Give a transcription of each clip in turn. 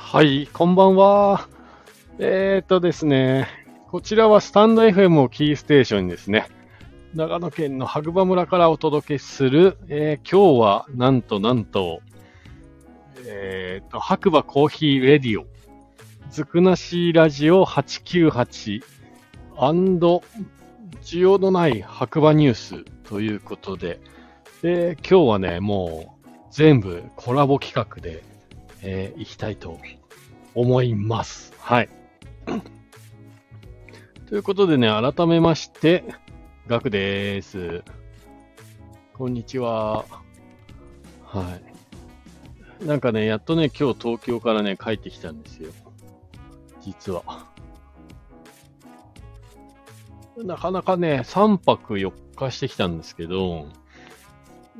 はい、こんばんは。えーとですね、こちらはスタンド FM をキーステーションにですね、長野県の白馬村からお届けする、えー今日はなんとなんと、えーと、白馬コーヒーレディオ、ずくなしラジオ898、需要のない白馬ニュースということで、で今日はね、もう全部コラボ企画で、えー、いきたいと思います。はい。ということでね、改めまして、ガクです。こんにちは。はい。なんかね、やっとね、今日東京からね、帰ってきたんですよ。実は。なかなかね、3泊4日してきたんですけど、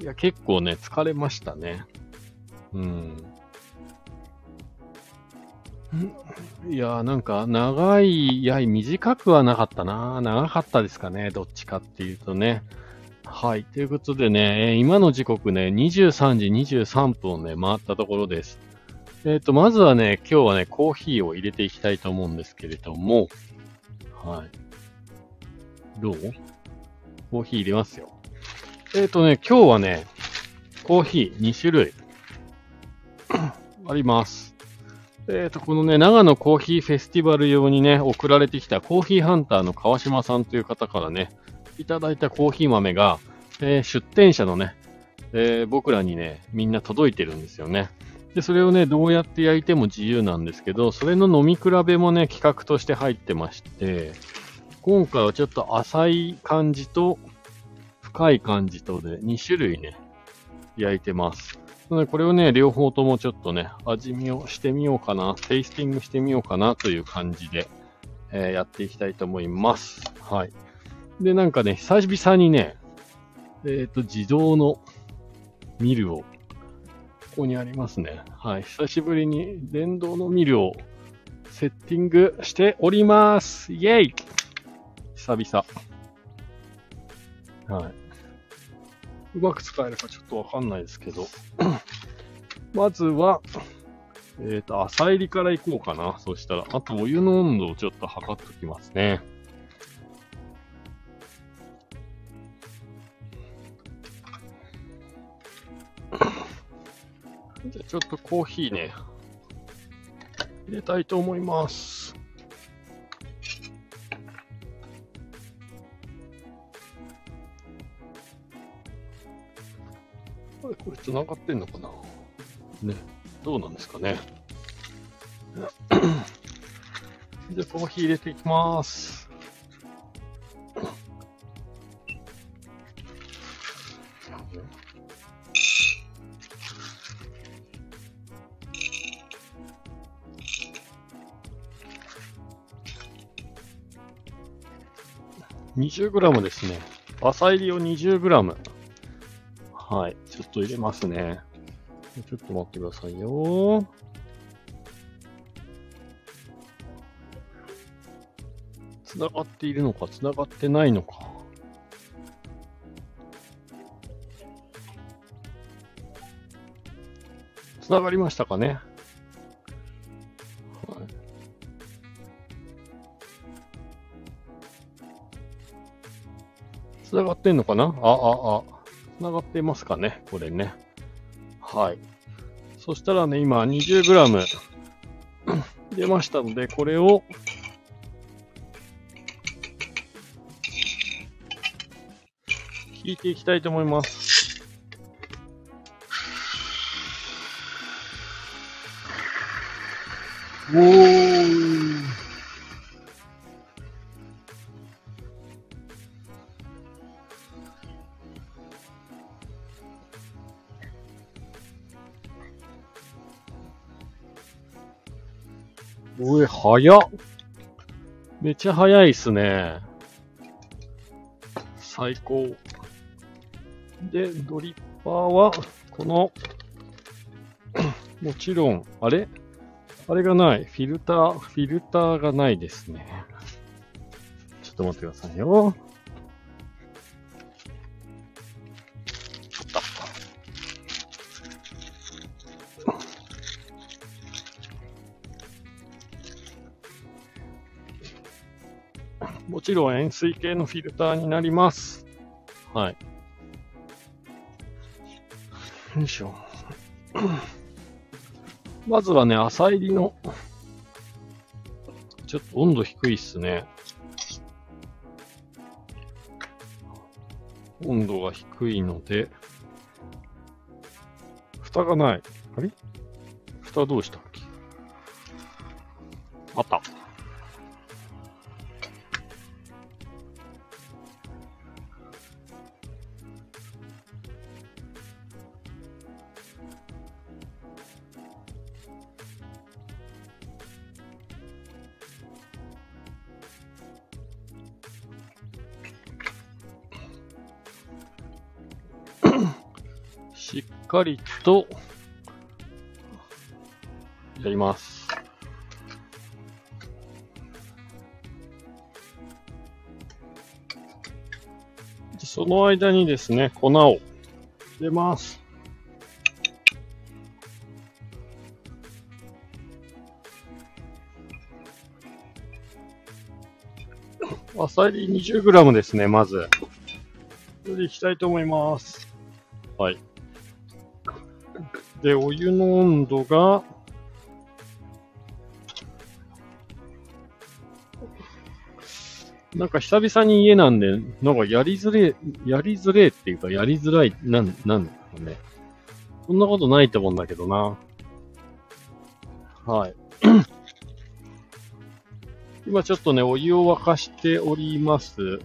いや、結構ね、疲れましたね。うん。いやーなんか長い、い、短くはなかったな。長かったですかね。どっちかっていうとね。はい。ということでね、え今の時刻ね、23時23分をね、回ったところです。えっ、と、まずはね、今日はね、コーヒーを入れていきたいと思うんですけれども、はい。どう？コーヒー入れますよ。えっ、とね、今日はね、コーヒー2種類あります。えっ、と、このね、長野コーヒーフェスティバル用にね、送られてきたコーヒーハンターの川島さんという方からね、いただいたコーヒー豆が、えー出店者のね、えー僕らにね、みんな届いてるんですよね。で、それをね、どうやって焼いても自由なんですけど、それの飲み比べもね、企画として入ってまして、今回はちょっと浅い感じと、深い感じとで2種類ね、焼いてます。なので、これをね、両方ともちょっとね、味見をしてみようかな、テイスティングしてみようかなという感じで、えーやっていきたいと思います。はい。で、なんかね、久々にね、えっ、と、自動のミルを、ここにありますね。はい。久しぶりに電動のミルをセッティングしております。イェイ久々。はい。うまく使えるかちょっとわかんないですけど。まずは、えっ、と、浅入りからいこうかな。そしたら、あとお湯の温度をちょっと測っときますね。じゃあちょっとコーヒーね、入れたいと思います。これ、これ繋がってんのかな？ね、どうなんですかね？じゃあコーヒー入れていきます。20g ですね。浅入りを 20g。はい。ちょっと入れますね。ちょっと待ってくださいよ。繋がっているのか、繋がってないのか。繋がりましたかね。はい繋がってんのかな？あ、あ、あ。繋がってますかね？これね。はい。そしたらね、今 20g 出ましたので、これを引いていきたいと思います。早っ。めっちゃ早いっすね。最高。で、ドリッパーは、この、もちろん、あれ？あれがない。フィルター、フィルターがないですね。ちょっと待ってくださいよ。ちろん塩水系のフィルターになります。はい。よいしょ。まずはね、浅入りの、ちょっと温度低いっすね。温度が低いので、蓋がない。あれ？蓋どうしたっけ？あった。かりと、やります。でその間にですね、粉を入れます。あさり 20g ですね、まず。これでいきたいと思います。はい。で、お湯の温度が、なんか久々に家なんで、なんかやりづれ、やりづれっていうか、やりづらい、なん、なんだろうね。そんなことないと思うんだけどな。はい。今ちょっとね、お湯を沸かしております。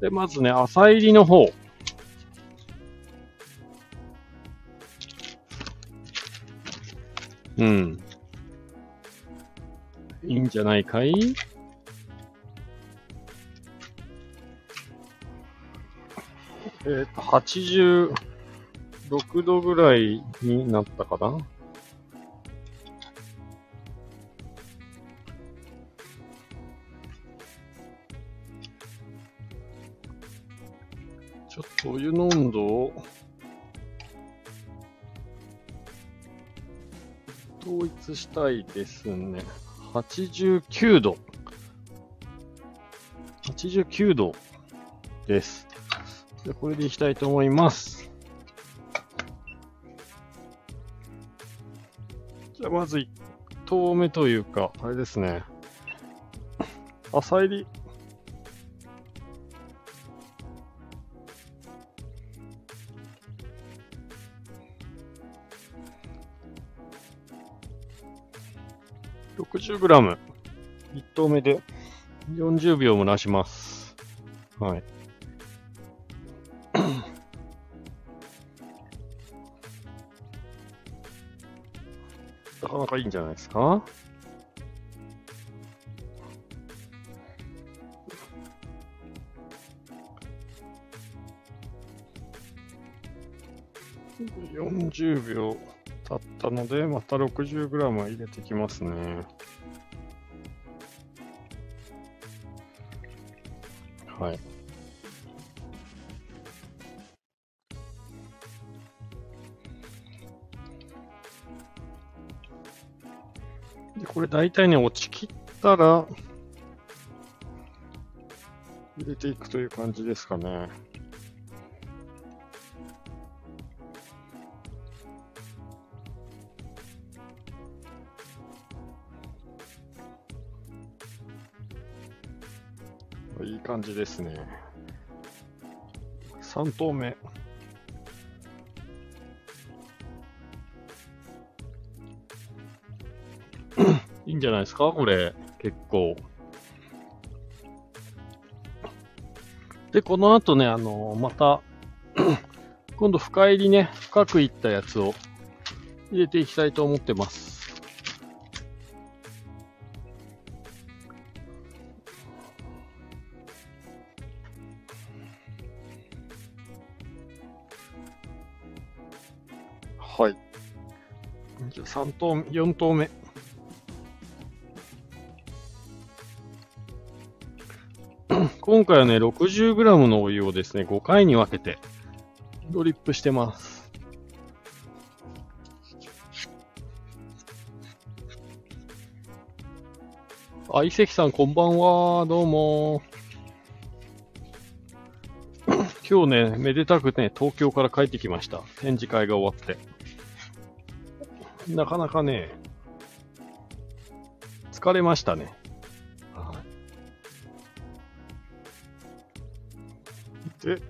で、まずね、浅入りの方。うん。いいんじゃないかい？えっ、と、86度ぐらいになったかな？ちょっとお湯の温度を統一したいですね。89度。89度です。でこれでいきたいと思います。じゃあまず1投目というか、あれですね。浅入り。60グラム。1投目で40秒蒸らします。はい。なかなかいいんじゃないですか？40秒経ったので、また 60g 入れてきますね。はい。で、これ大体ね、落ちきったら、入れていくという感じですかね。感じですね。3投目。いいんじゃないですか？これ、結構。で、この後ね、あのまた、今度深入りね、深くいったやつを入れていきたいと思ってます。3投目、4投目。今回はね、60g のお湯をですね、5回に分けてドリップしてます。あ、伊関さんこんばんは。どうも。今日ね、めでたくね、東京から帰ってきました。展示会が終わって。なかなかね、疲れましたね。で、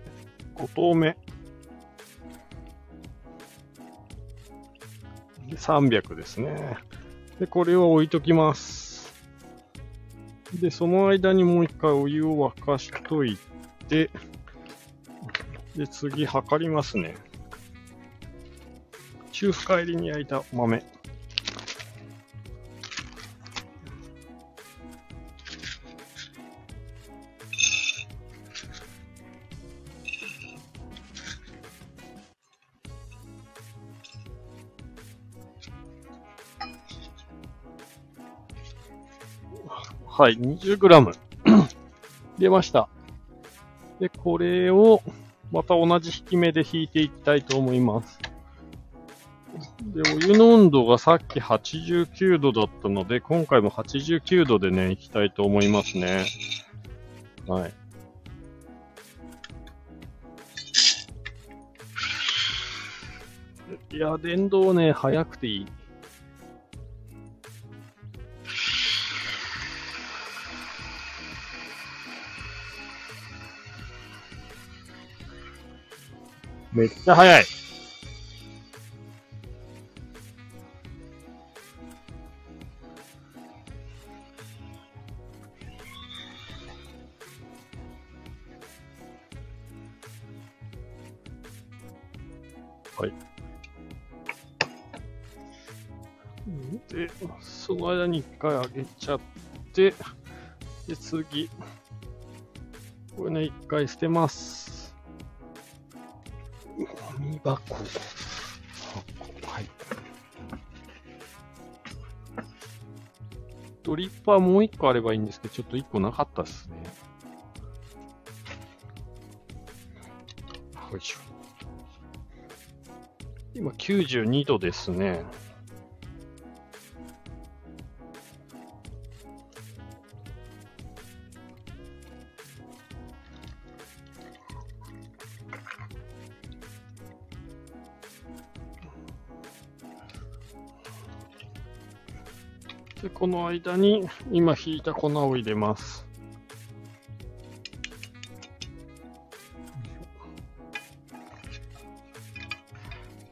5投目。で、300ですね。で、これを置いときます。で、その間にもう一回お湯を沸かしといて、で、次、測りますね。中深入りに焼いた豆。はい、20g 出ました。で、これをまた同じ引き目で引いていきたいと思います。で、お湯の温度がさっき89度だったので、今回も89度でね、いきたいと思いますね。はい。いや、電動ね、早くていい。めっちゃ早い。はい。の間に一回上げちゃって、で、次。これね、一回捨てます。ゴミ箱。箱はい。ドリッパーもう一個あればいいんですけど、ちょっと一個なかったですね。よいしょ。今92度ですね。この間に今引いた粉を入れます。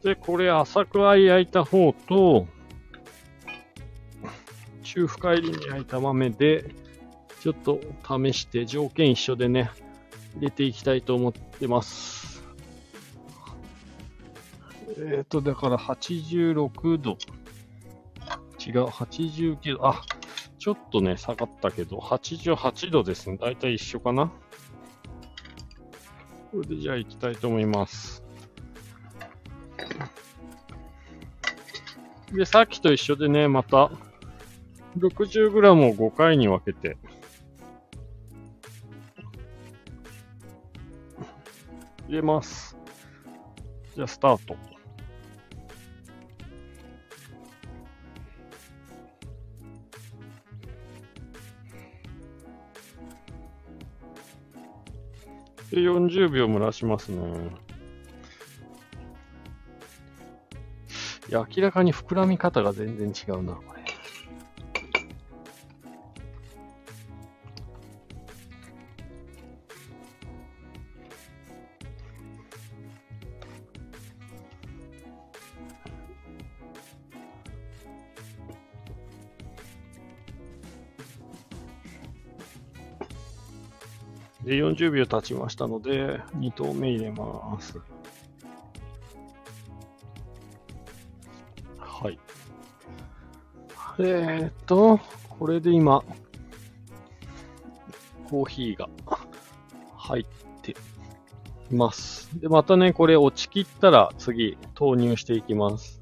で、これ浅く焼いた方と、中深入りに焼いた豆で、ちょっと試して条件一緒でね、入れていきたいと思ってます。えっ、と、だから86度。違う、89度。あ、ちょっとね、下がったけど、88度ですね。だいたい一緒かな。これでじゃあ行きたいと思います。で、さっきと一緒でね、また、60g を5回に分けて、入れます。じゃあ、スタート。で、40秒蒸らしますね。いや、明らかに膨らみ方が全然違うな、これ。で、40秒経ちましたので、2投目入れます。はい。えーっと、これで今、コーヒーが入っています。で、またね、これ落ちきったら次投入していきます。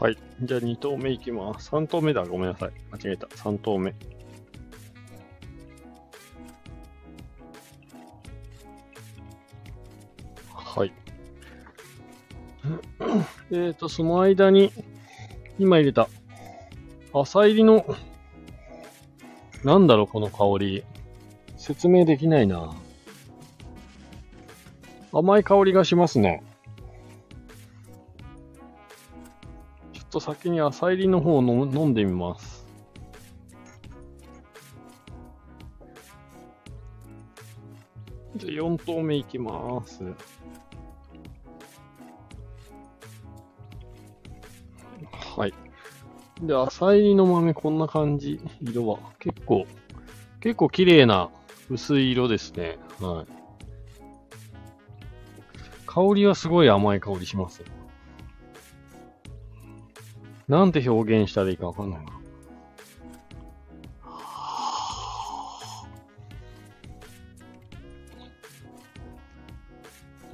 はい。じゃあ2投目いきます。3投目だ。ごめんなさい。間違えた。3投目。はい。えっと、その間に、今入れた、朝入りの、なんだろう、この香り。説明できないな。甘い香りがしますね。と先に朝入りの方を飲む飲んでみます。じゃあ4投目いきます。はい。で、朝入りの豆こんな感じ。色は。結構、結構綺麗な薄い色ですね。はい。香りはすごい甘い香りします。なんて表現したらいいかわかんないな。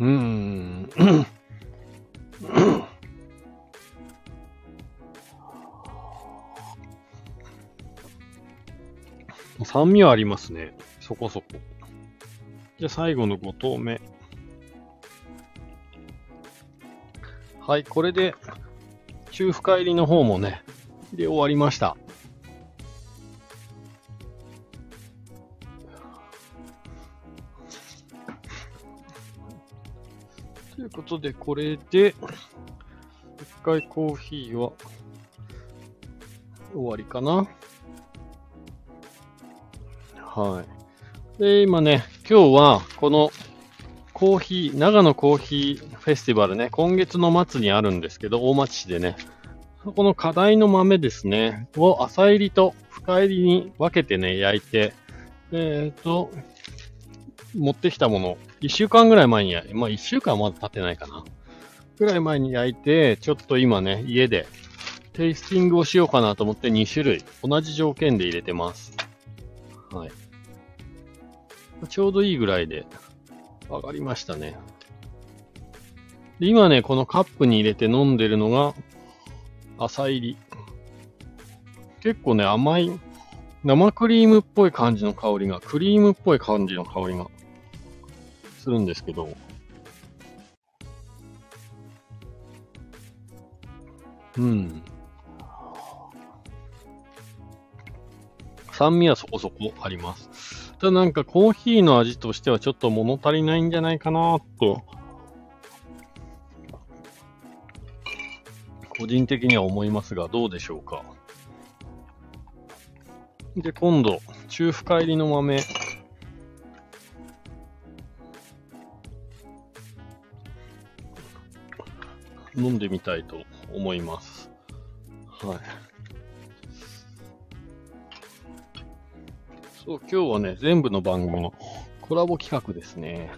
うん。酸味はありますね。そこそこ。じゃあ最後の5投目。はい、これで中深入りの方もね、で終わりました。ということで、これで、一回コーヒーは終わりかな。はい。で、今ね、今日はこのコーヒー、長野コーヒーフェスティバルね、今月の末にあるんですけど、大町市でね、そこの課題の豆ですね、を朝入りと深入りに分けてね、焼いて、えっ、と、持ってきたもの、一週間ぐらい前に、まあ一週間はまだ経ってないかな。ぐらい前に焼いて、ちょっと今ね、家でテイスティングをしようかなと思って2種類、同じ条件で入れてます。はい。ちょうどいいぐらいで上がりましたね。今ね、このカップに入れて飲んでるのが、朝入り。結構ね、甘い、生クリームっぽい感じの香りが、クリームっぽい感じの香りがするんですけど、うん。酸味はそこそこあります。たなんかコーヒーの味としてはちょっと物足りないんじゃないかなと、個人的には思いますが、どうでしょうか。で、今度、中深入りの豆。飲んでみたいと思います。はい。そう、今日はね、全部の番組のコラボ企画ですね。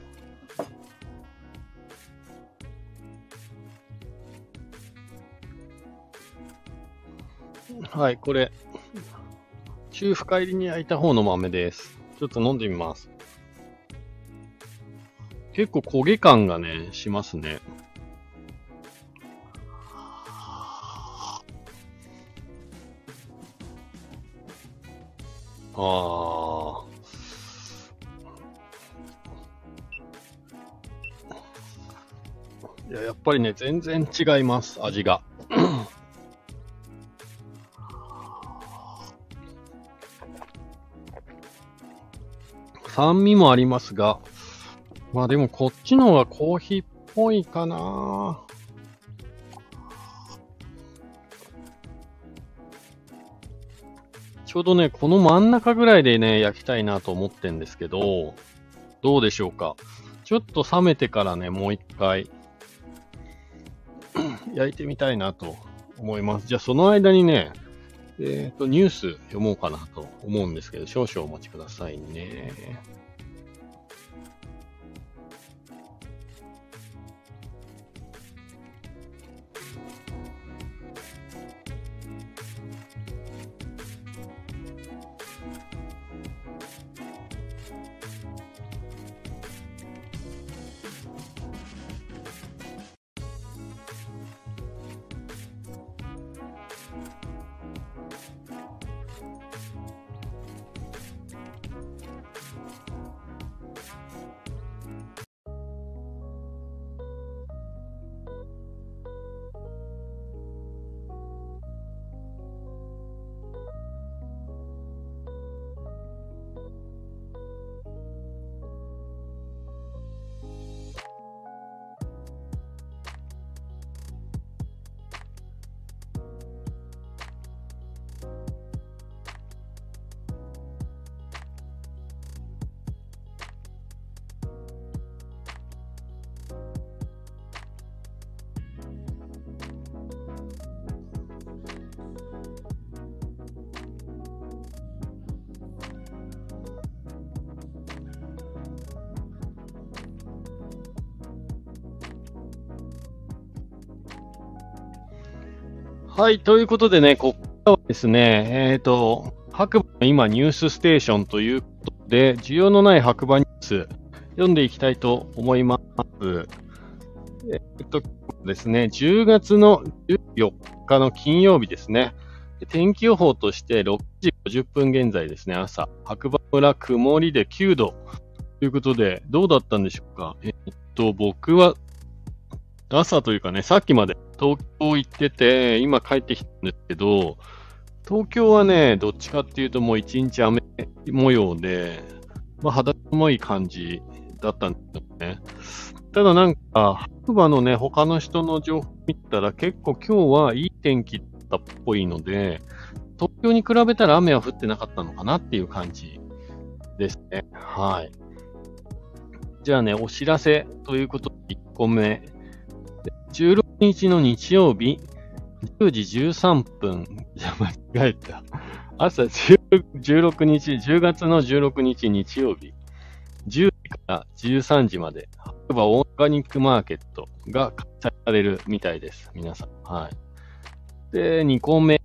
はい、これ、中深入りに焼いた方の豆です。ちょっと飲んでみます。結構焦げ感がね、しますね。りね、全然違います、味が。酸味もありますが、まあでもこっちの方がコーヒーっぽいかな。ちょうどね、この真ん中ぐらいでね、焼きたいなと思ってんですけど、どうでしょうか？ちょっと冷めてからね、もう一回、焼いてみたいなと思います。じゃあその間にね、えっ、と、ニュース読もうかなと思うんですけど、少々お待ちくださいね。はい、ということでね、ここからはですね、えっ、ー、と、白馬の今ニュースステーションということで、需要のない白馬ニュース、読んでいきたいと思います。えっとですね、10月の14日の金曜日ですね。天気予報として6時50分現在ですね、朝、白馬村曇りで9度ということで、どうだったんでしょうか？えっと、僕は朝というかね、さっきまで東京行ってて、今帰ってきたんですけど、東京はね、どっちかっていうともう一日雨模様で、まあ肌寒い感じだったんですよね。ただなんか、白馬のね、他の人の情報見たら結構今日はいい天気だったっぽいので、東京に比べたら雨は降ってなかったのかなっていう感じですね。はい。じゃあね、お知らせということで1個目。16日の日曜日、10時13分。じゃ、間違えた。朝16日、10月の16日日曜日、10時から13時まで、白馬オーガニックマーケットが開催されるみたいです。皆さん。はい。で、2個目、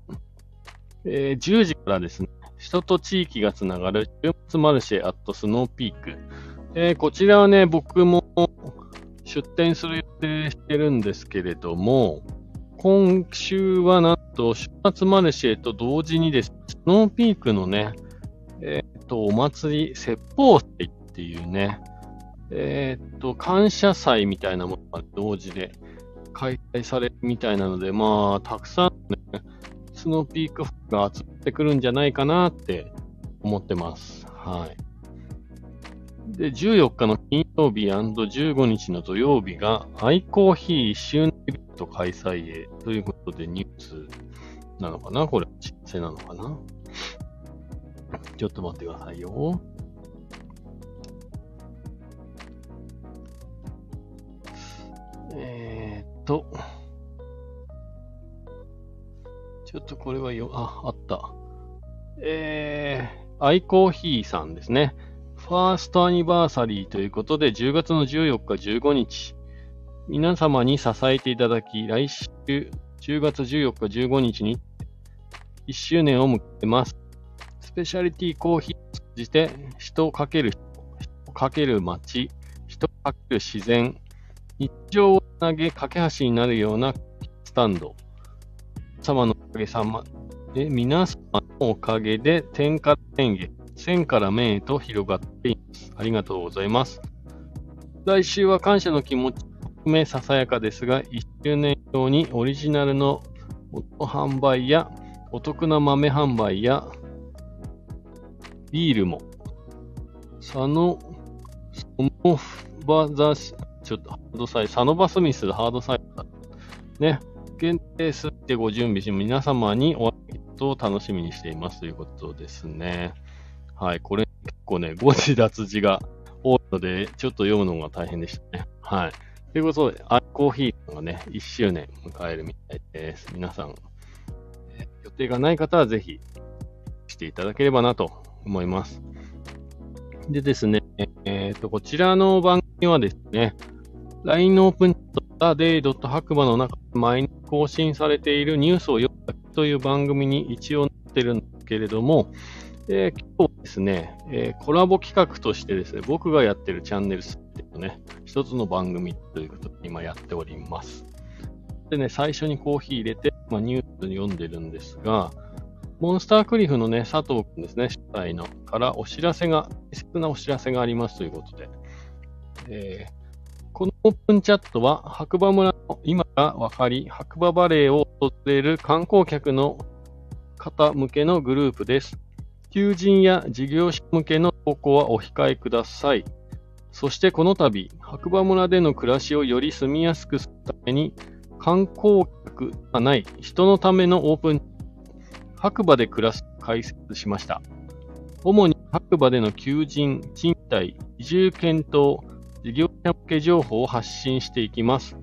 えー、10時からですね、人と地域がつながる週末マルシェアットスノーピーク。えー、こちらはね、僕も出店する予定してるんですけれども、今週はなんと、週末マルシェと同時にです、スノーピークのね、えっ、と、お祭り、説法祭っていうね、えっ、と、感謝祭みたいなものが同時で開催されるみたいなので、まあ、たくさんね、スノーピークが集まってくるんじゃないかなって思ってます。はい。で、14日の金曜日 &15 日の土曜日が、アイコーヒー1周年イベント開催へということでニュースなのかな？これ、知らせなのかな？ちょっと待ってくださいよ。えー、っと、ちょっとこれはよ、あ、あった。えー、アイコーヒーさんですね。ファーストアニバーサリーということで、10月の14日、15日、皆様に支えていただき、来週10月14日、15日に1周年を迎えます。スペシャリティコーヒーを通じて、人をかける人、人をかける街、人をかける自然、日常を投げ、架け橋になるようなスタンド。様のおかげさまで、皆様のおかげで、天下天下、線から面へと広がっています。ありがとうございます。来週は感謝の気持ちを含めささやかですが、1周年用にオリジナルの音販売やお得な豆販売やビールも、佐野、ソモバザシ、ちょっとハードサイズ、サノバスミスハードサイズね、限定数でご準備し、皆様にお会いと楽しみにしていますということですね。はい、これ結構ね、誤字脱字が多いので、ちょっと読むのが大変でしたね。はい。ということで、アイコーヒーがね、1周年迎えるみたいです。皆さん、予定がない方はぜひしていただければなと思います。でですね、えっ、ー、と、こちらの番組はですね、LINE のオープンチャットデイドット白馬の中で毎日更新されているニュースを読むという番組に一応なってるんですけれども、えー、今日ですね、えー、コラボ企画としてですね、僕がやってるチャンネルスっていうね、一つの番組ということで今やっております。でね、最初にコーヒー入れて、まあ、ニュースに読んでるんですが、モンスタークリフのね、佐藤くんですね、主体のからお知らせが、大切なお知らせがありますということで、えー、このオープンチャットは白馬村の今が分かり、白馬バレーを訪れる観光客の方向けのグループです。求人や事業者向けの投稿はお控えください。そしてこの度、白馬村での暮らしをより住みやすくするために、観光客がない人のためのオープン、白馬で暮らす開設しました。主に白馬での求人、賃貸、移住検討、事業者向け情報を発信していきます。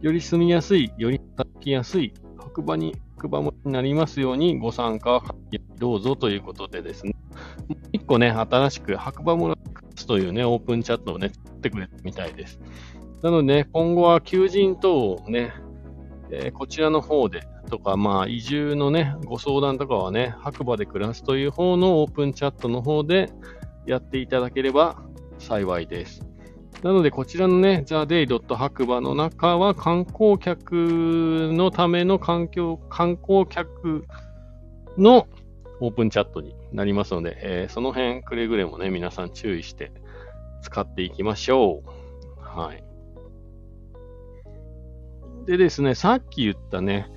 より住みやすい、より働きやすい、白馬に白馬になりますようにご参加どうぞということでですね、一個ね、新しく白馬村というね、オープンチャットをね、作ってくれたみたいです。なので、ね、今後は求人等をね、えー、こちらの方でとか、まあ、移住のね、ご相談とかはね、白馬で暮らすという方のオープンチャットの方でやっていただければ幸いです。なので、こちらのね、theday. 白馬の中は観光客のための環境、観光客のオープンチャットになりますので、えー、その辺くれぐれもね、皆さん注意して使っていきましょう。はい。でですね、さっき言ったね、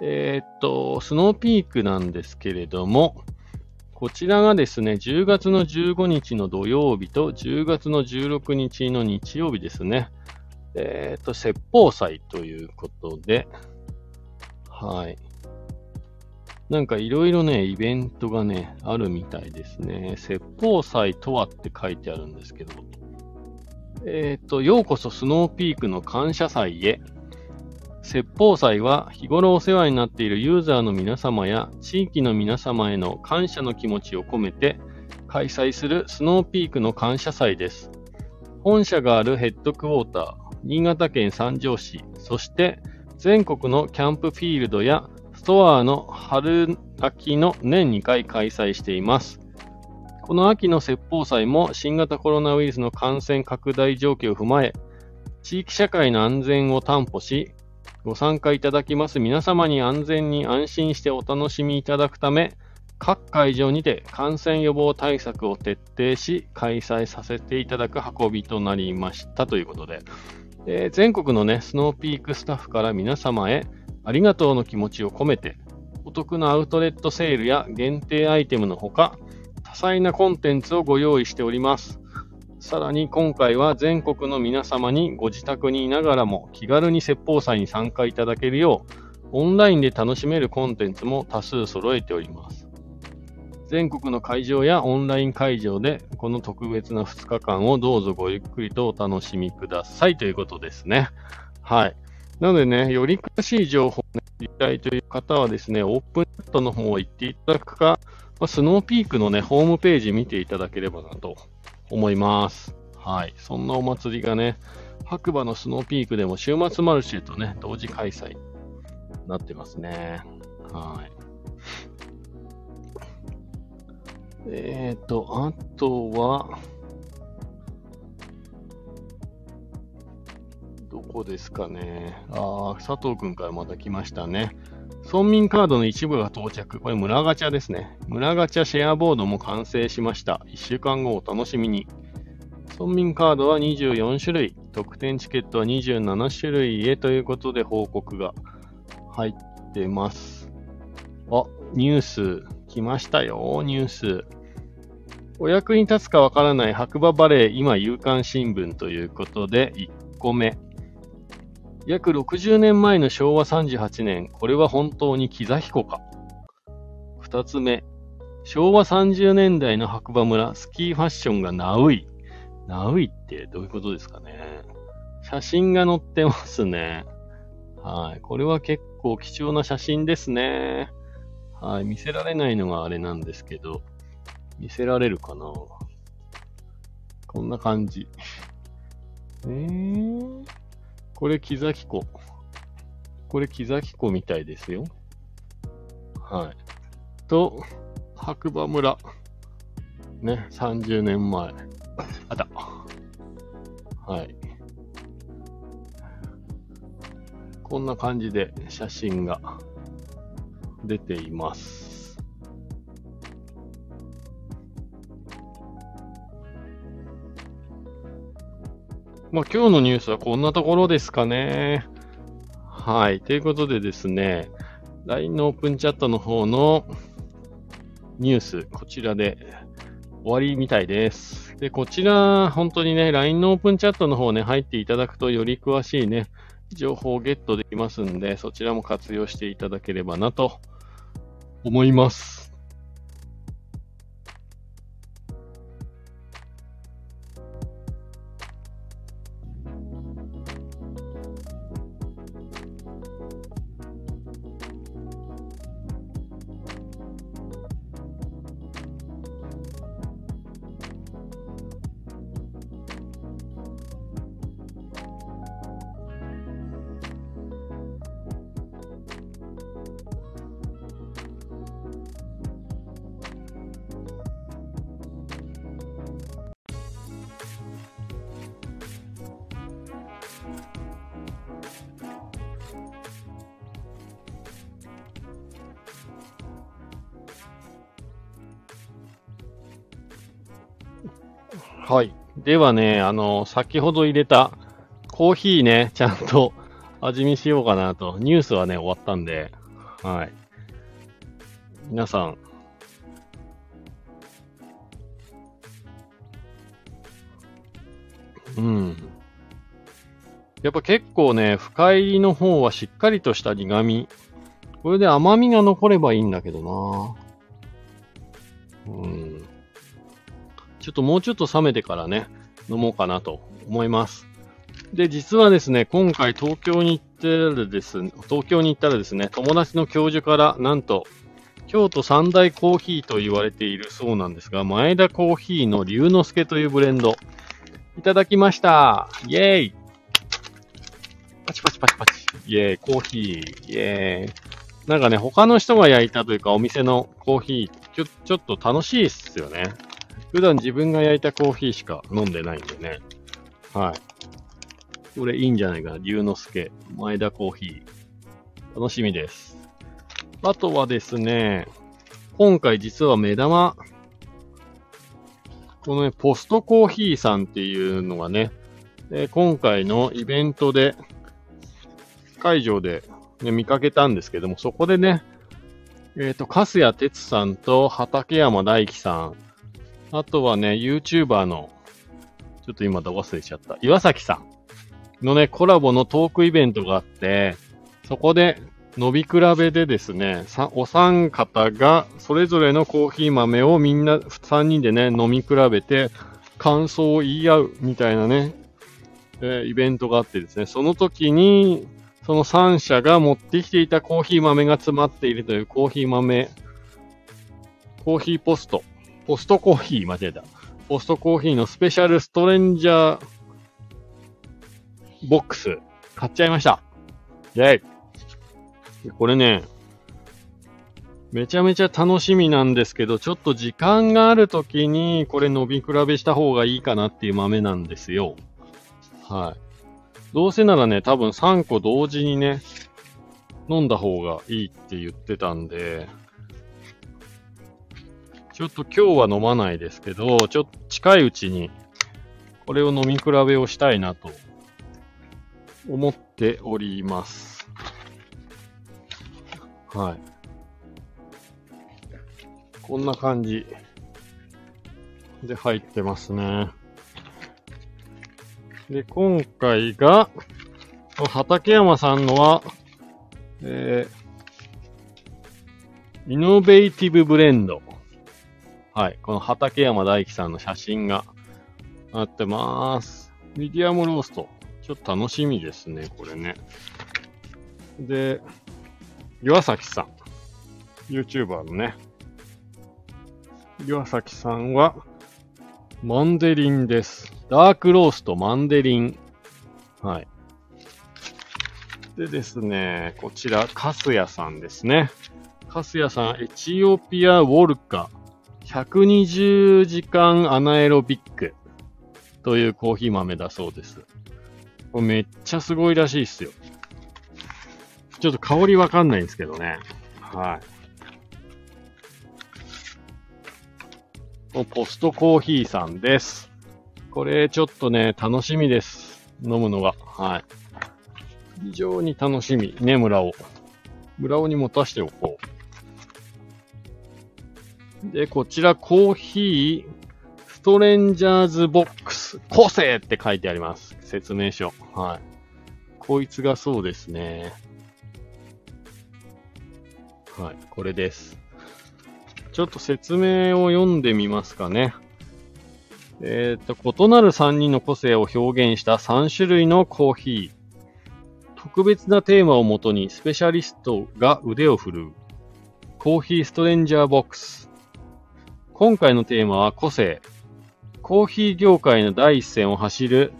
えー、っと、スノーピークなんですけれども、こちらがですね、10月の15日の土曜日と10月の16日の日曜日ですね。えっ、ー、と、説法祭ということで、はい。なんかいろいろね、イベントがね、あるみたいですね。説法祭とはって書いてあるんですけど、えっ、ー、と、ようこそスノーピークの感謝祭へ。説法祭は日頃お世話になっているユーザーの皆様や地域の皆様への感謝の気持ちを込めて開催するスノーピークの感謝祭です。本社があるヘッドクォーター、新潟県三条市、そして全国のキャンプフィールドやストアの春秋の年2回開催しています。この秋の説法祭も新型コロナウイルスの感染拡大状況を踏まえ、地域社会の安全を担保し、ご参加いただきます皆様に安全に安心してお楽しみいただくため、各会場にて感染予防対策を徹底し、開催させていただく運びとなりましたということで、えー、全国のね、スノーピークスタッフから皆様へありがとうの気持ちを込めて、お得なアウトレットセールや限定アイテムのほか、多彩なコンテンツをご用意しております。さらに今回は全国の皆様にご自宅にいながらも気軽に説法祭に参加いただけるよう、オンラインで楽しめるコンテンツも多数揃えております。全国の会場やオンライン会場でこの特別な2日間をどうぞごゆっくりとお楽しみくださいということですね。はい。なのでね、より詳しい情報を、知りたいという方はですね、オープンチャットの方を行っていただくか、ま、スノーピークのね、ホームページ見ていただければなと思います。はい。そんなお祭りがね、白馬のスノーピークでも週末マルシェとね、同時開催になってますね。はい。えっ、ー、と、あとは、どこですかね。ああ、佐藤くんからまた来ましたね。村民カードの一部が到着。これ村ガチャですね。村ガチャシェアボードも完成しました。1週間後お楽しみに。村民カードは24種類。特典チケットは27種類へということで報告が入ってます。あ、ニュース来ましたよ、ニュース。お役に立つかわからない白馬バレー今夕刊新聞ということで1個目。約60年前の昭和38年、これは本当に木座彦か。二つ目、昭和30年代の白馬村、スキーファッションがナウイ。ナウイってどういうことですかね。写真が載ってますね。はい。これは結構貴重な写真ですね。はい。見せられないのがあれなんですけど、見せられるかなこんな感じ。えー、これ、木崎湖。これ、木崎湖みたいですよ。はい。と、白馬村。ね、30年前。あた。はい。こんな感じで写真が出ています。まあ、今日のニュースはこんなところですかね。はい。ということでですね、LINE のオープンチャットの方のニュース、こちらで終わりみたいです。で、こちら、本当にね、LINE のオープンチャットの方ね、入っていただくとより詳しいね、情報をゲットできますんで、そちらも活用していただければなと思います。ではね、あの、先ほど入れたコーヒーね、ちゃんと味見しようかなと。ニュースはね、終わったんで、はい。皆さん、うん。やっぱ結構ね、深入りの方はしっかりとした苦味。これで甘みが残ればいいんだけどなうん。ちょっともうちょっと冷めてからね、飲もうかなと思います。で、実はですね、今回東京に行ってるです、東京に行ったらですね、友達の教授から、なんと、京都三大コーヒーと言われているそうなんですが、前田コーヒーの龍之介というブレンド、いただきました。イェーイパチパチパチパチ。イェーイ、コーヒー、イェーイ。なんかね、他の人が焼いたというか、お店のコーヒー、ちょ、ちょっと楽しいっすよね。普段自分が焼いたコーヒーしか飲んでないんでね。はい。これいいんじゃないかな。龍之介、前田コーヒー。楽しみです。あとはですね、今回実は目玉、このね、ポストコーヒーさんっていうのがね、え今回のイベントで、会場で、ね、見かけたんですけども、そこでね、えっ、と、カスヤ哲さんと畠山大樹さん、あとはね、YouTuber の、ちょっと今ど忘れちゃった、岩崎さんのね、コラボのトークイベントがあって、そこで、伸び比べでですね、お三方がそれぞれのコーヒー豆をみんな3人でね、飲み比べて感想を言い合うみたいなね、えーイベントがあってですね、その時に、その3社が持ってきていたコーヒー豆が詰まっているというコーヒー豆、コーヒーポスト、ポストコーヒー、間違えた。ポストコーヒーのスペシャルストレンジャーボックス、買っちゃいました。イェイこれね、めちゃめちゃ楽しみなんですけど、ちょっと時間がある時にこれ伸び比べした方がいいかなっていう豆なんですよ。はい。どうせならね、多分3個同時にね、飲んだ方がいいって言ってたんで、ちょっと今日は飲まないですけど、ちょっと近いうちにこれを飲み比べをしたいなと思っております。はい。こんな感じで入ってますね。で、今回が、畠山さんのは、えー、イノベーティブブレンド。はい。この畠山大樹さんの写真がなってます。ミディアムロースト。ちょっと楽しみですね、これね。で、岩崎さん。YouTuber のね。岩崎さんは、マンデリンです。ダークローストマンデリン。はい。でですね、こちら、カスヤさんですね。カスヤさん、エチオピアウォルカ。120時間アナエロビック。というコーヒー豆だそうです。これめっちゃすごいらしいっすよ。ちょっと香りわかんないんですけどね。はい。ポストコーヒーさんです。これちょっとね、楽しみです。飲むのが。はい。非常に楽しみ。ね、村尾。村尾に持たしておこう。で、こちらコーヒー、ストレンジャーズボックス、個性って書いてあります。説明書。はい。こいつがそうですね。はい、これです。ちょっと説明を読んでみますかね。えっ、と、異なる3人の個性を表現した3種類のコーヒー。特別なテーマをもとにスペシャリストが腕を振るう。コーヒーストレンジャーボックス。今回のテーマは個性。コーヒー業界の第一線を走る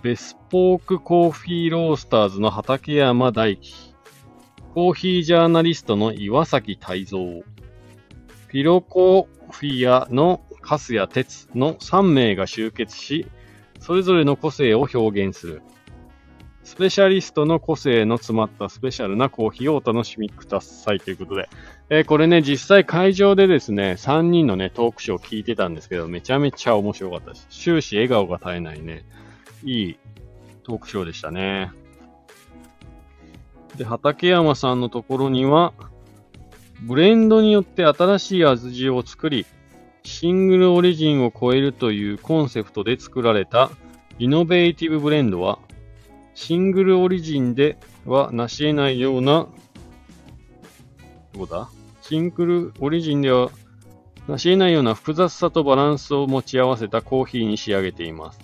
ベスポークコーヒーロースターズの畠山大樹。コーヒージャーナリストの岩崎泰造。ピロコフィアの粕谷哲の3名が集結し、それぞれの個性を表現する。スペシャリストの個性の詰まったスペシャルなコーヒーをお楽しみくださいということで、えー、これね、実際会場でですね、3人のね、トークショーを聞いてたんですけど、めちゃめちゃ面白かったです。終始笑顔が絶えないね、いいトークショーでしたね。で、畠山さんのところには、ブレンドによって新しい味を作り、シングルオリジンを超えるというコンセプトで作られたイノベーティブブレンドは、シングルオリジンでは成し得ないような、どうだ？シングルオリジンでは成し得ないような複雑さとバランスを持ち合わせたコーヒーに仕上げています。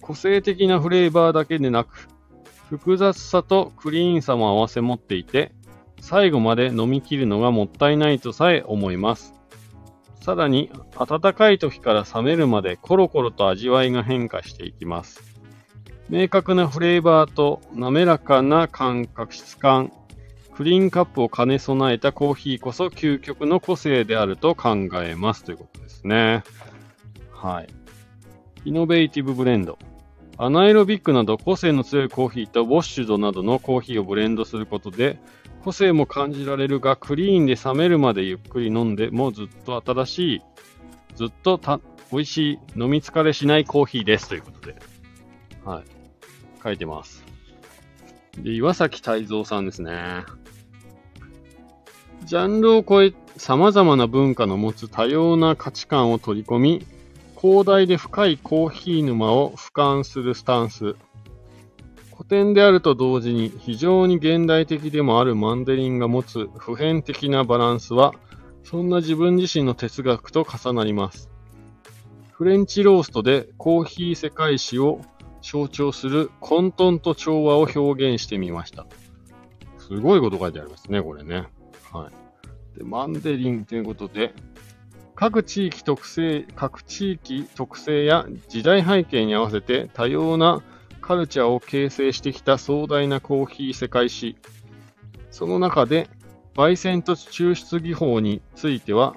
個性的なフレーバーだけでなく、複雑さとクリーンさも合わせ持っていて、最後まで飲み切るのがもったいないとさえ思います。さらに、温かい時から冷めるまでコロコロと味わいが変化していきます。明確なフレーバーと滑らかな感覚質感、クリーンカップを兼ね備えたコーヒーこそ究極の個性であると考えますということですね。はい。イノベーティブブレンド。アナエロビックなど個性の強いコーヒーとウォッシュドなどのコーヒーをブレンドすることで、個性も感じられるが、クリーンで冷めるまでゆっくり飲んでもずっと新しい、ずっとた美味しい、飲み疲れしないコーヒーですということで。はい。書いてます。で、岩崎泰造さんですね。ジャンルを超え、様々な文化の持つ多様な価値観を取り込み、広大で深いコーヒー沼を俯瞰するスタンス。古典であると同時に非常に現代的でもあるマンデリンが持つ普遍的なバランスは、そんな自分自身の哲学と重なります。フレンチローストでコーヒー世界史を象徴する混沌と調和を表現してみました。すごいこと書いてありますね、これね。はい。で、マンデリンということで、各地域特性、各地域特性や時代背景に合わせて多様なカルチャーを形成してきた壮大なコーヒー世界史。その中で、焙煎と抽出技法については、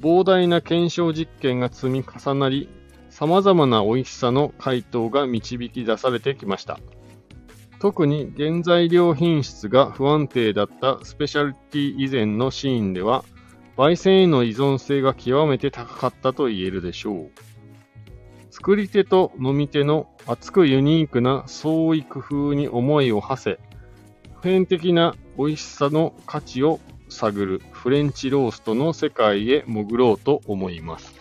膨大な検証実験が積み重なり、様々な美味しさの回答が導き出されてきました。特に原材料品質が不安定だったスペシャルティ以前のシーンでは、焙煎への依存性が極めて高かったと言えるでしょう。作り手と飲み手の熱くユニークな創意工夫に思いを馳せ、普遍的な美味しさの価値を探るフレンチローストの世界へ潜ろうと思います。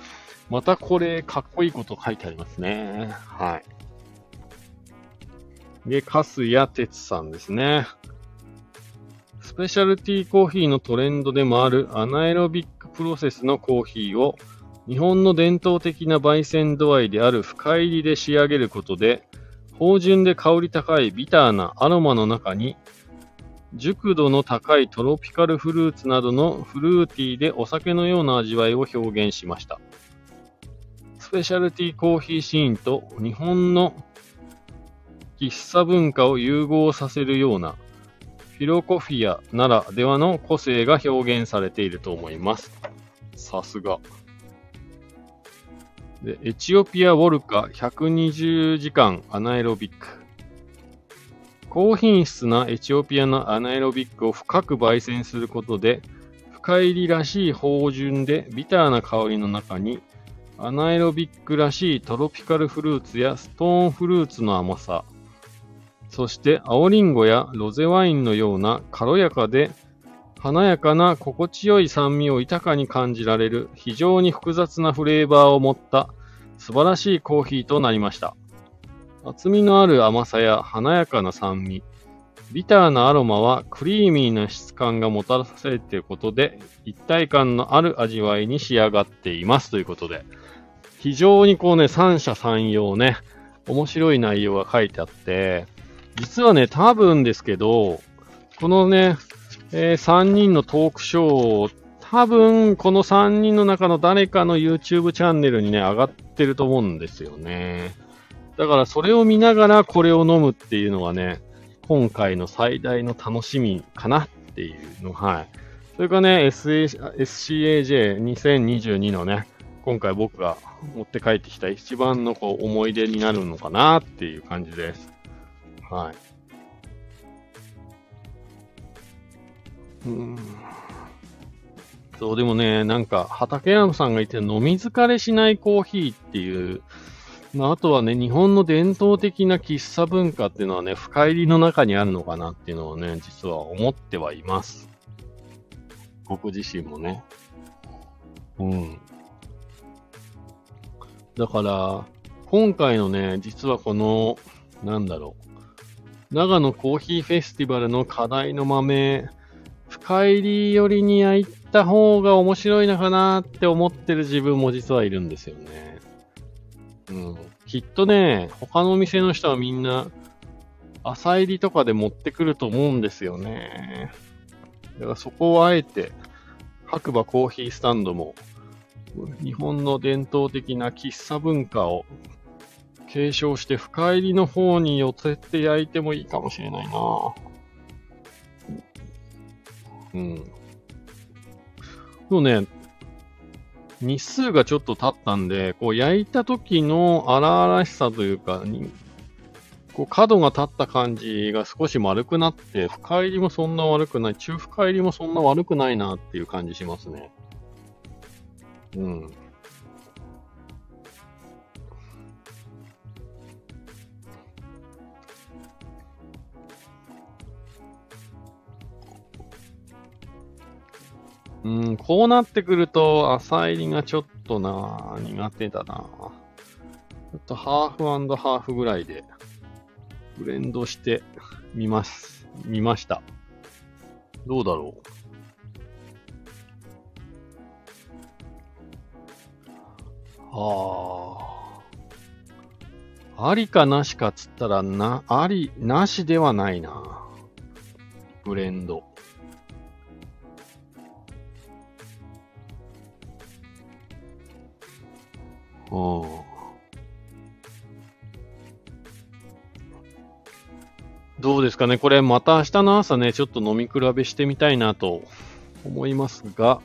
またこれ、かっこいいこと書いてありますね。はい。で、カスヤテツさんですね。スペシャルティーコーヒーのトレンドでもあるアナエロビックプロセスのコーヒーを日本の伝統的な焙煎度合いである深入りで仕上げることで、芳醇で香り高いビターなアロマの中に、熟度の高いトロピカルフルーツなどのフルーティーでお酒のような味わいを表現しました。スペシャルティーコーヒーシーンと日本の喫茶文化を融合させるようなフィロコフィアならではの個性が表現されていると思います。さすが。で、エチオピアウォルカ120時間アナエロビック。高品質なエチオピアのアナエロビックを深く焙煎することで、深入りらしい芳醇でビターな香りの中にアナエロビックらしいトロピカルフルーツやストーンフルーツの甘さ、そして青リンゴやロゼワインのような軽やかで華やかな心地よい酸味を豊かに感じられる非常に複雑なフレーバーを持った素晴らしいコーヒーとなりました。厚みのある甘さや華やかな酸味、ビターなアロマはクリーミーな質感がもたらされていることで一体感のある味わいに仕上がっていますということで。非常にこうね、三者三様ね、面白い内容が書いてあって、実はね、多分ですけど、このね、えー、3人のトークショーを、多分この3人の中の誰かの YouTube チャンネルにね、上がってると思うんですよね。だからそれを見ながらこれを飲むっていうのがね、今回の最大の楽しみかなっていうの、はい。それかね、SCAJ2022 のね、今回僕が持って帰ってきた一番のこう思い出になるのかなっていう感じです。はい。うん。そう、でもね、なんか、畠山さんが言ってた飲み疲れしないコーヒーっていう、まあ、あとはね、日本の伝統的な喫茶文化っていうのはね、深入りの中にあるのかなっていうのをね、実は思ってはいます。僕自身もね。うん。だから、今回のね、実はこの、なんだろう。長野コーヒーフェスティバルの課題の豆、深入り寄りに焼いた方が面白いのかなって思ってる自分も実はいるんですよね。うん。きっとね、他のお店の人はみんな、浅入りとかで持ってくると思うんですよね。だからそこをあえて、白馬コーヒースタンドも、日本の伝統的な喫茶文化を継承して深入りの方に寄せて焼いてもいいかもしれないなうん。でもね、日数がちょっと経ったんで、こう焼いた時の荒々しさというか、にこう角が立った感じが少し丸くなって、深入りもそんな悪くない、中深入りもそんな悪くないなっていう感じしますね。うん。うん、こうなってくると、浅入りがちょっとな、苦手だな。ちょっとハーフハーフぐらいで、ブレンドしてみます。見ました。どうだろう。ああ。ありかなしかっつったら、な、あり、なしではないな。ブレンド。うん。どうですかね？これまた明日の朝ね、ちょっと飲み比べしてみたいなと思いますが、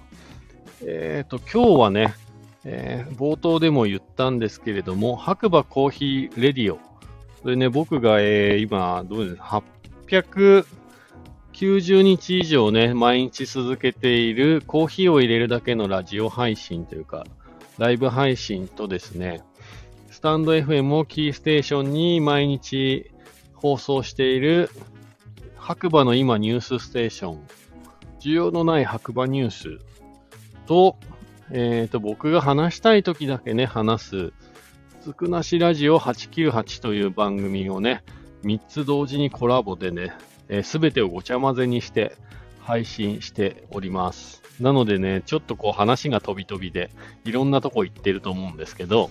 えっ、と、今日はね、えー冒頭でも言ったんですけれども、白馬コーヒーレディオ。それね、僕が、えー今、どうです？か890日以上ね、毎日続けているコーヒーを入れるだけのラジオ配信というか、ライブ配信とですね、スタンド FM をキーステーションに毎日放送している白馬の今ニュースステーション、需要のない白馬ニュースと、えっ、と、僕が話したい時だけね、話す、つくなしラジオ898という番組をね、3つ同時にコラボでね、す、べ、てをごちゃ混ぜにして配信しております。なのでね、ちょっとこう話が飛び飛びで、いろんなとこ行ってると思うんですけど、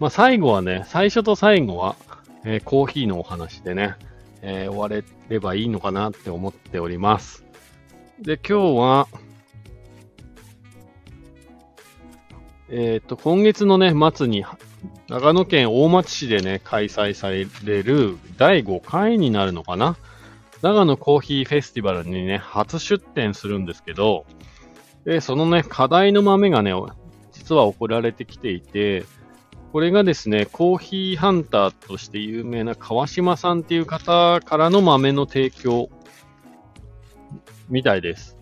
まあ最後はね、最初と最後は、えーコーヒーのお話でね、えー終われればいいのかなって思っております。で、今日は、えっ、と、今月のね、末に、長野県大町市でね、開催される第5回になるのかな？長野コーヒーフェスティバルにね、初出展するんですけど、で、そのね、課題の豆がね、実は送られてきていて、これがですね、コーヒーハンターとして有名な川島さんっていう方からの豆の提供みたいです。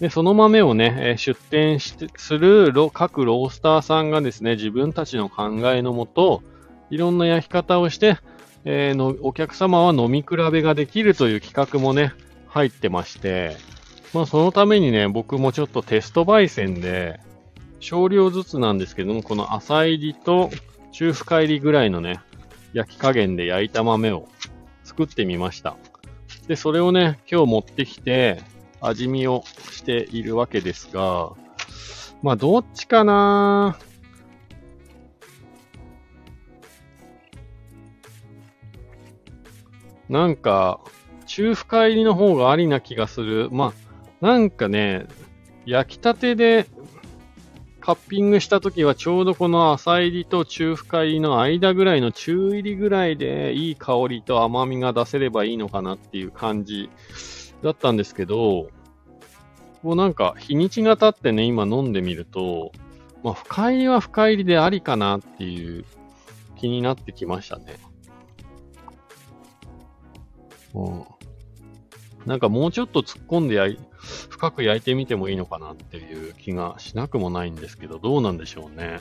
で、その豆をね、え出店してする各ロースターさんがですね、自分たちの考えのもと、いろんな焼き方をして、えーのお客様は飲み比べができるという企画もね、入ってまして、まあそのためにね、僕もちょっとテスト焙煎で、少量ずつなんですけども、この浅入りと中深入りぐらいのね、焼き加減で焼いた豆を作ってみました。で、それをね、今日持ってきて、味見をしているわけですが、まあ、どっちかな？なんか、中深入りの方がありな気がする。まあ、なんかね、焼きたてでカッピングした時はちょうどこの浅入りと中深入りの間ぐらいの中入りぐらいでいい香りと甘みが出せればいいのかなっていう感じだったんですけど、こうなんか日にちが経ってね、今飲んでみると、まあ深入りは深入りでありかなっていう気になってきましたね。うん。なんかもうちょっと突っ込んでやい、深く焼いてみてもいいのかなっていう気がしなくもないんですけど、どうなんでしょうね。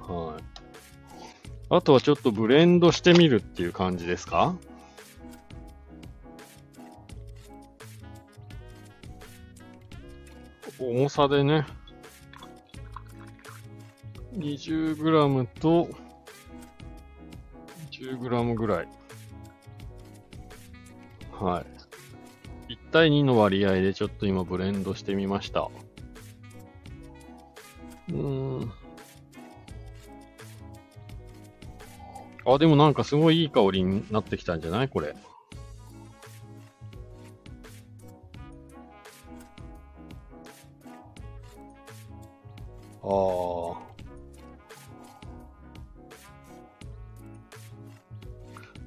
はい。あとはちょっとブレンドしてみるっていう感じですか？重さでね、20g と 10g ぐらい。はい。1対2の割合でちょっと今ブレンドしてみました。うーん。あ、でもなんかすごいいい香りになってきたんじゃない？これ。ああ。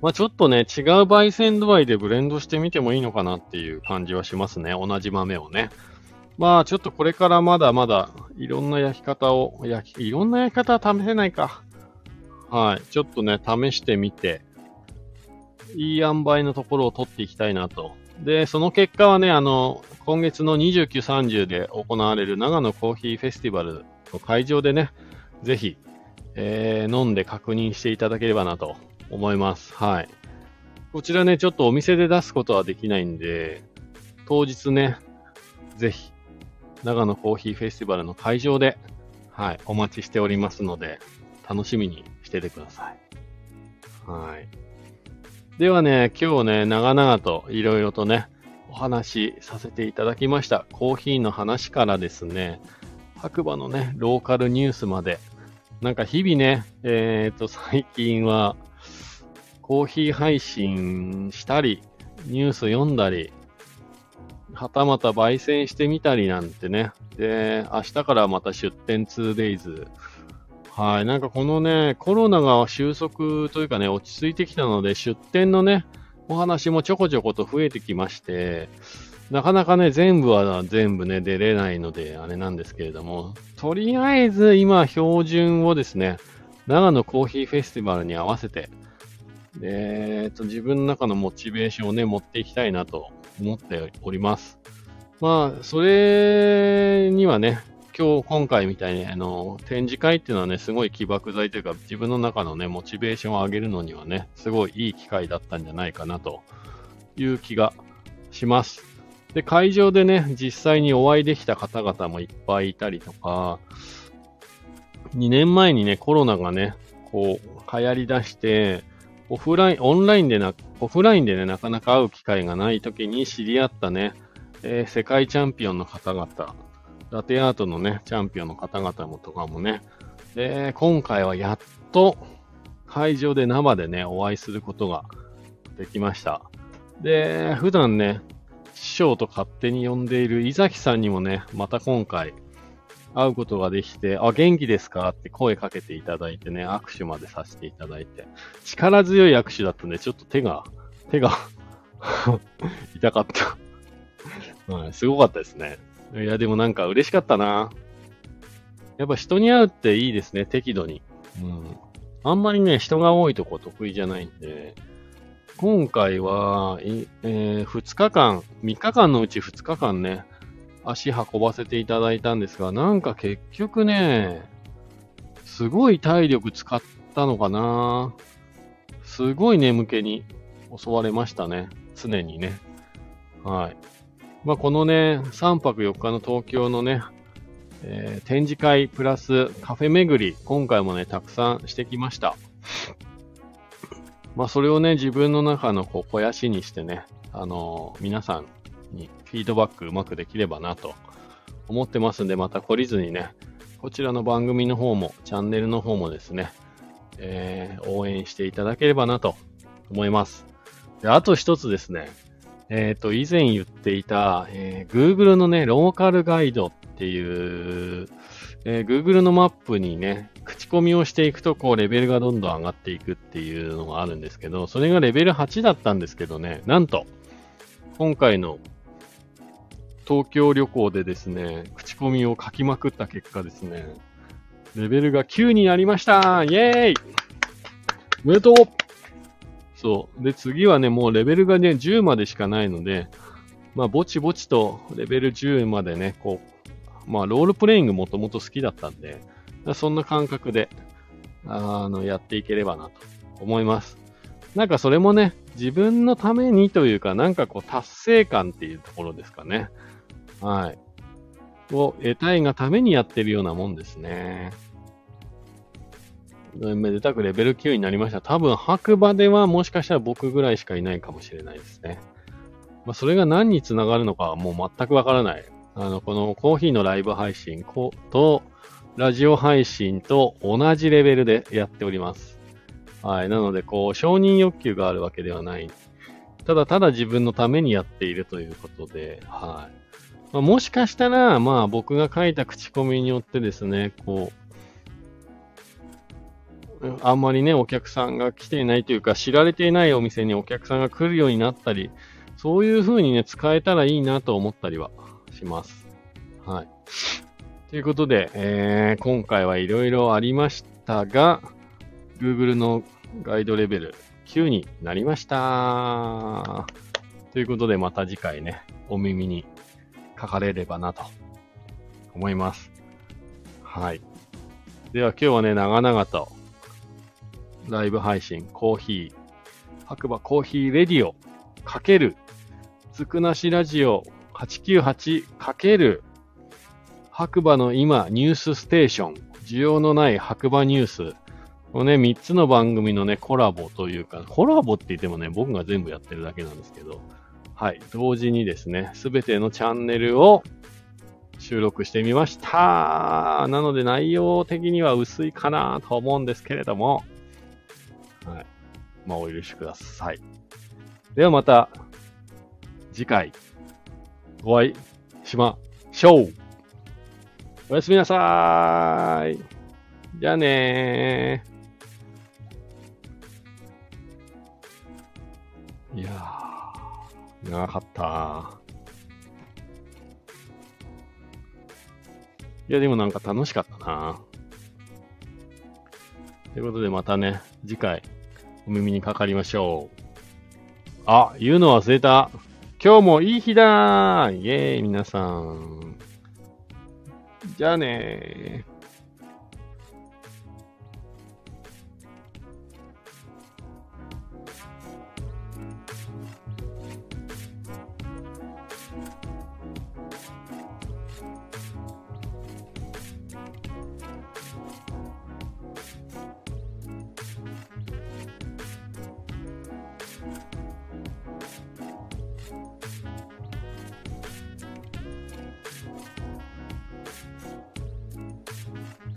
まあちょっとね、違う焙煎度合いでブレンドしてみてもいいのかなっていう感じはしますね。同じ豆をね。まあちょっとこれからまだまだいろんな焼き方を、焼き、いろんな焼き方は試せないか。はい。ちょっとね、試してみて、いい塩梅のところを取っていきたいなと。で、その結果はね、あの、今月の29、30で行われる長野コーヒーフェスティバル会場でね、ぜひ、えー、飲んで確認していただければなと思います。はい。こちらね、ちょっとお店で出すことはできないんで、当日ね、ぜひ、長野コーヒーフェスティバルの会場で、はい、お待ちしておりますので、楽しみにしててください。はい。ではね、今日ね、長々といろいろとね、お話しさせていただきました。コーヒーの話からですね、白馬のね、ローカルニュースまで、なんか日々ね、えっ、ー、と、最近は、コーヒー配信したり、ニュース読んだり、はたまた焙煎してみたりなんてね。で、明日からまた出店 2days。はい。なんかこのね、コロナが収束というかね、落ち着いてきたので、出店のね、お話もちょこちょこと増えてきまして、なかなかね、全部は全部ね、出れないので、あれなんですけれども、とりあえず今、標準をですね、長野コーヒーフェスティバルに合わせて、えっと、自分の中のモチベーションをね、持っていきたいなと思っております。まあ、それにはね、今日、今回みたいに、あの、展示会っていうのはね、すごい起爆剤というか、自分の中のね、モチベーションを上げるのにはね、すごいいい機会だったんじゃないかなという気がします。で、会場でね、実際にお会いできた方々もいっぱいいたりとか、2年前にね、コロナがね、こう、流行り出して、オフライン、オンラインでな、オフラインでね、なかなか会う機会がない時に知り合ったね、えー、世界チャンピオンの方々、ラテアートのね、チャンピオンの方々もとかもね、で、今回はやっと会場で生でね、お会いすることができました。で、普段ね、師匠と勝手に呼んでいる伊崎さんにもね、また今回会うことができて、あ、元気ですかって声かけていただいてね、握手までさせていただいて、力強い握手だったんで、ちょっと手が、手が 痛かったはい。すごかったですね。いや、でもなんか嬉しかったな。やっぱ人に会うっていいですね、適度に。うん。あんまりね、人が多いとこ得意じゃないんで、今回は、えー、2日間、3日間のうち2日間ね、足運ばせていただいたんですが、なんか結局ね、すごい体力使ったのかなすごい眠気に襲われましたね。常にね。はい。まあ、このね、3泊4日の東京のね、えー、展示会プラスカフェ巡り、今回もね、たくさんしてきました。まあ、それをね、自分の中のこう肥やしにしてね、あのー、皆さんにフィードバックうまくできればなと思ってますんで、また懲りずにね、こちらの番組の方も、チャンネルの方もですね、えー、応援していただければなと思います。であと一つですね、えっ、ー、と、以前言っていた、えー、Google のね、ローカルガイドっていう、えー、Google のマップにね、口コミをしていくと、こう、レベルがどんどん上がっていくっていうのがあるんですけど、それがレベル8だったんですけどね、なんと、今回の東京旅行でですね、口コミを書きまくった結果ですね、レベルが9になりました。イェーイ！おめでとう！そう。で、次はね、もうレベルがね、10までしかないので、まあ、ぼちぼちとレベル10までね、こう、まあ、ロールプレイングもともと好きだったんで、そんな感覚で、あの、やっていければなと思います。なんかそれもね、自分のためにというか、なんかこう、達成感っていうところですかね。はい。を得たいがためにやってるようなもんですね。めでたくレベル9になりました。多分白馬ではもしかしたら僕ぐらいしかいないかもしれないですね。まあ、それが何につながるのかはもう全くわからない。あの、このコーヒーのライブ配信と、ラジオ配信と同じレベルでやっております。はい。なので、こう、承認欲求があるわけではない。ただただ自分のためにやっているということで、はい。まあ、もしかしたら、まあ僕が書いた口コミによってですね、こう、あんまりね、お客さんが来ていないというか、知られていないお店にお客さんが来るようになったり、そういう風にね、使えたらいいなと思ったりはします。はい。ということで、えー、今回はいろいろありましたが、Google のガイドレベル9になりました。ということで、また次回ね、お耳に書かれればなと思います。はい。では今日はね、長々とライブ配信、コーヒー、白馬コーヒーレディオ、かける、つくなしラジオ898かける、白馬の今ニュースステーション、需要のない白馬ニュース、のね、3つの番組のね、コラボというか、コラボって言ってもね、僕が全部やってるだけなんですけど、はい、同時にですね、すべてのチャンネルを収録してみました。なので内容的には薄いかなと思うんですけれども、はい。まあ、お許しください。ではまた、次回、お会いしましょう。おやすみなさーい。じゃあねー。いやー。長かった。いや、でもなんか楽しかったな。ということでまたね、次回お耳にかかりましょう。あ、言うの忘れた。今日もいい日だイェーイ皆さん。じゃあねー。